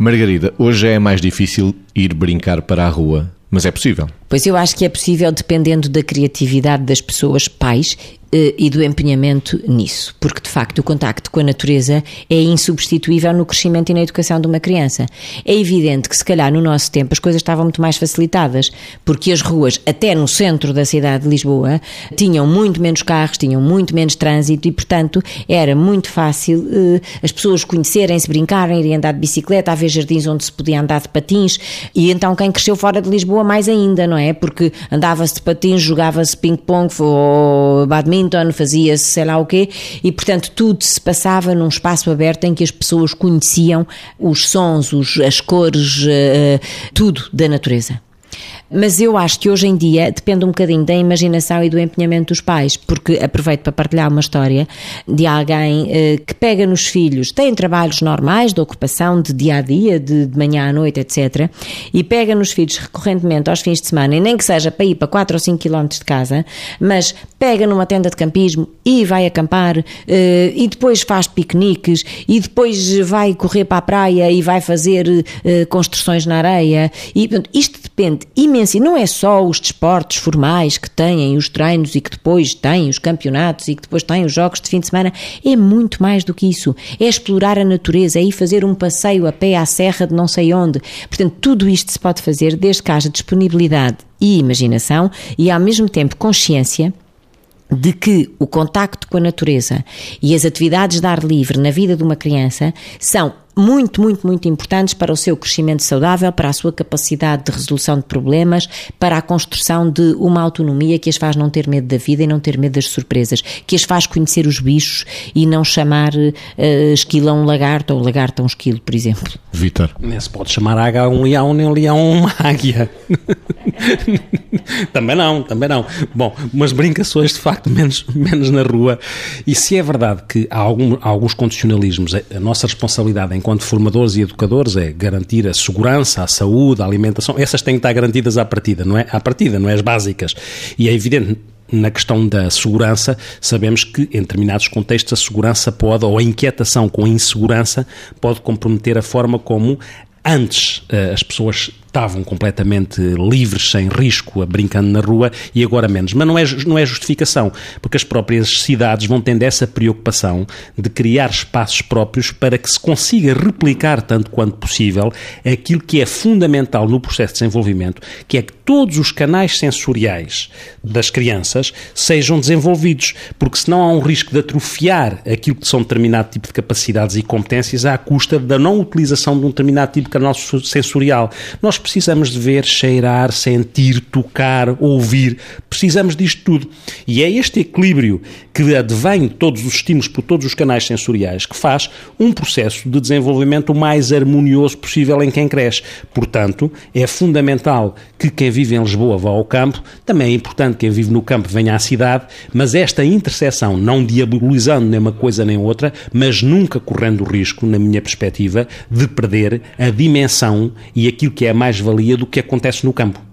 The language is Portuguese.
Margarida, hoje é mais difícil ir brincar para a rua, mas é possível. Pois eu acho que é possível dependendo da criatividade das pessoas, pais e do empenhamento nisso, porque de facto o contacto com a natureza é insubstituível no crescimento e na educação de uma criança. É evidente que se calhar no nosso tempo as coisas estavam muito mais facilitadas, porque as ruas, até no centro da cidade de Lisboa, tinham muito menos carros, tinham muito menos trânsito e, portanto, era muito fácil eh, as pessoas conhecerem-se, brincarem, irem andar de bicicleta, haver jardins onde se podia andar de patins, e então quem cresceu fora de Lisboa mais ainda, não é? Porque andava-se de patins, jogava-se ping-pong ou badminton, badminton, fazia-se sei lá o quê, e portanto tudo se passava num espaço aberto em que as pessoas conheciam os sons, os, as cores, uh, tudo da natureza. Mas eu acho que hoje em dia depende um bocadinho da imaginação e do empenhamento dos pais, porque aproveito para partilhar uma história de alguém eh, que pega nos filhos, tem trabalhos normais de ocupação, de dia a dia, de, de manhã à noite, etc. E pega nos filhos recorrentemente aos fins de semana, e nem que seja para ir para 4 ou 5 quilómetros de casa, mas pega numa tenda de campismo e vai acampar, eh, e depois faz piqueniques, e depois vai correr para a praia e vai fazer eh, construções na areia. E portanto, isto depende imensamente imensa. E não é só os desportos formais que têm os treinos e que depois têm os campeonatos e que depois têm os jogos de fim de semana. É muito mais do que isso. É explorar a natureza, é ir fazer um passeio a pé à serra de não sei onde. Portanto, tudo isto se pode fazer desde que haja disponibilidade e imaginação e, ao mesmo tempo, consciência de que o contacto com a natureza e as atividades de ar livre na vida de uma criança são muito, muito, muito importantes para o seu crescimento saudável, para a sua capacidade de resolução de problemas, para a construção de uma autonomia que as faz não ter medo da vida e não ter medo das surpresas, que as faz conhecer os bichos e não chamar uh, esquilo a um lagarto ou lagarto a um esquilo, por exemplo. Vitor. Nem se pode chamar águia a um leão, nem um leão a uma águia. também não, também não. Bom, umas brincações de facto menos, menos na rua. E se é verdade que há, algum, há alguns condicionalismos, a nossa responsabilidade enquanto formadores e educadores é garantir a segurança, a saúde, a alimentação. Essas têm que estar garantidas à partida, não é? À partida, não é as básicas. E é evidente na questão da segurança, sabemos que em determinados contextos a segurança pode, ou a inquietação com a insegurança, pode comprometer a forma como antes eh, as pessoas estavam completamente livres, sem risco, brincando na rua e agora menos. Mas não é, não é justificação, porque as próprias cidades vão tendo essa preocupação de criar espaços próprios para que se consiga replicar tanto quanto possível aquilo que é fundamental no processo de desenvolvimento, que é que todos os canais sensoriais das crianças sejam desenvolvidos, porque senão há um risco de atrofiar aquilo que são determinado tipo de capacidades e competências à custa da não utilização de um determinado tipo de canal sensorial. Nós precisamos de ver, cheirar, sentir, tocar, ouvir. Precisamos disto tudo. E é este equilíbrio que advém de todos os estímulos por todos os canais sensoriais que faz um processo de desenvolvimento o mais harmonioso possível em quem cresce. Portanto, é fundamental que quem vive em Lisboa vá ao campo, também é importante que quem vive no campo venha à cidade, mas esta interseção, não diabolizando nem uma coisa nem outra, mas nunca correndo o risco, na minha perspectiva, de perder a dimensão e aquilo que é mais mais-valia do que acontece no campo.